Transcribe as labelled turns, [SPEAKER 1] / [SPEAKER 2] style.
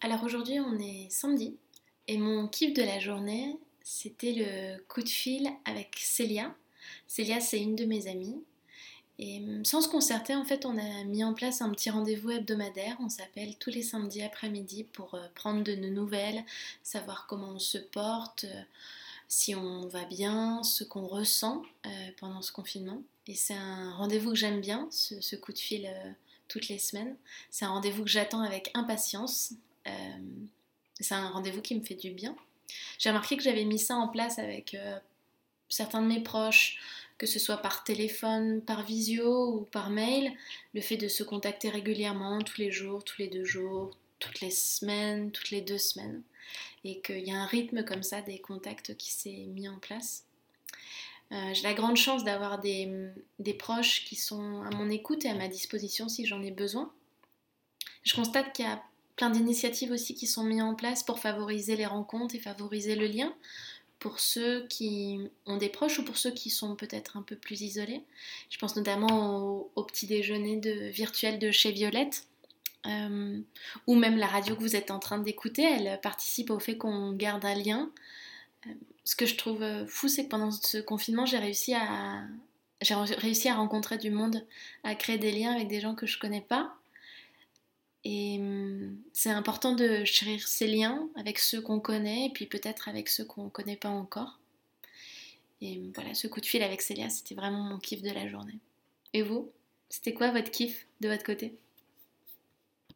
[SPEAKER 1] Alors aujourd'hui on est samedi et mon kiff de la journée c'était le coup de fil avec Célia. Célia c'est une de mes amies et hum, sans se concerter en fait on a mis en place un petit rendez-vous hebdomadaire. On s'appelle tous les samedis après-midi pour euh, prendre de nos nouvelles, savoir comment on se porte, euh, si on va bien, ce qu'on ressent euh, pendant ce confinement. Et c'est un rendez-vous que j'aime bien, ce, coup de fil toutes les semaines. C'est un rendez-vous que j'attends avec impatience c'est un rendez-vous qui me fait du bien. J'ai remarqué que j'avais mis ça en place avec euh, certains de mes proches, que ce soit par téléphone, par visio ou par mail, le fait de se contacter régulièrement, tous les jours, tous les deux jours, toutes les semaines, toutes les deux semaines, et qu'il y a un rythme comme ça des contacts qui s'est mis en place. Euh, j'ai la grande chance d'avoir des, des, proches qui sont à mon écoute et à ma disposition si j'en ai besoin. Je constate qu'il y a plein d'initiatives aussi qui sont mises en place pour favoriser les rencontres et favoriser le lien pour ceux qui ont des proches ou pour ceux qui sont peut-être un peu plus isolés. Je pense notamment au, petit déjeuner de, virtuel de chez Violette. Euh, ou même la radio que vous êtes en train d'écouter, elle participe au fait qu'on garde un lien. Euh, ce que je trouve fou, c'est que pendant ce confinement, j'ai réussi à, j'ai réussi à rencontrer du monde, à créer des liens avec des gens que je connais pas. Et hum, c'est important de chérir ces liens avec ceux qu'on connaît et puis peut-être avec ceux qu'on ne connaît pas encore. Et hum, voilà, ce coup de fil avec Célia, c'était vraiment mon kiff de la journée. Et vous? C'était quoi votre kiff de votre côté?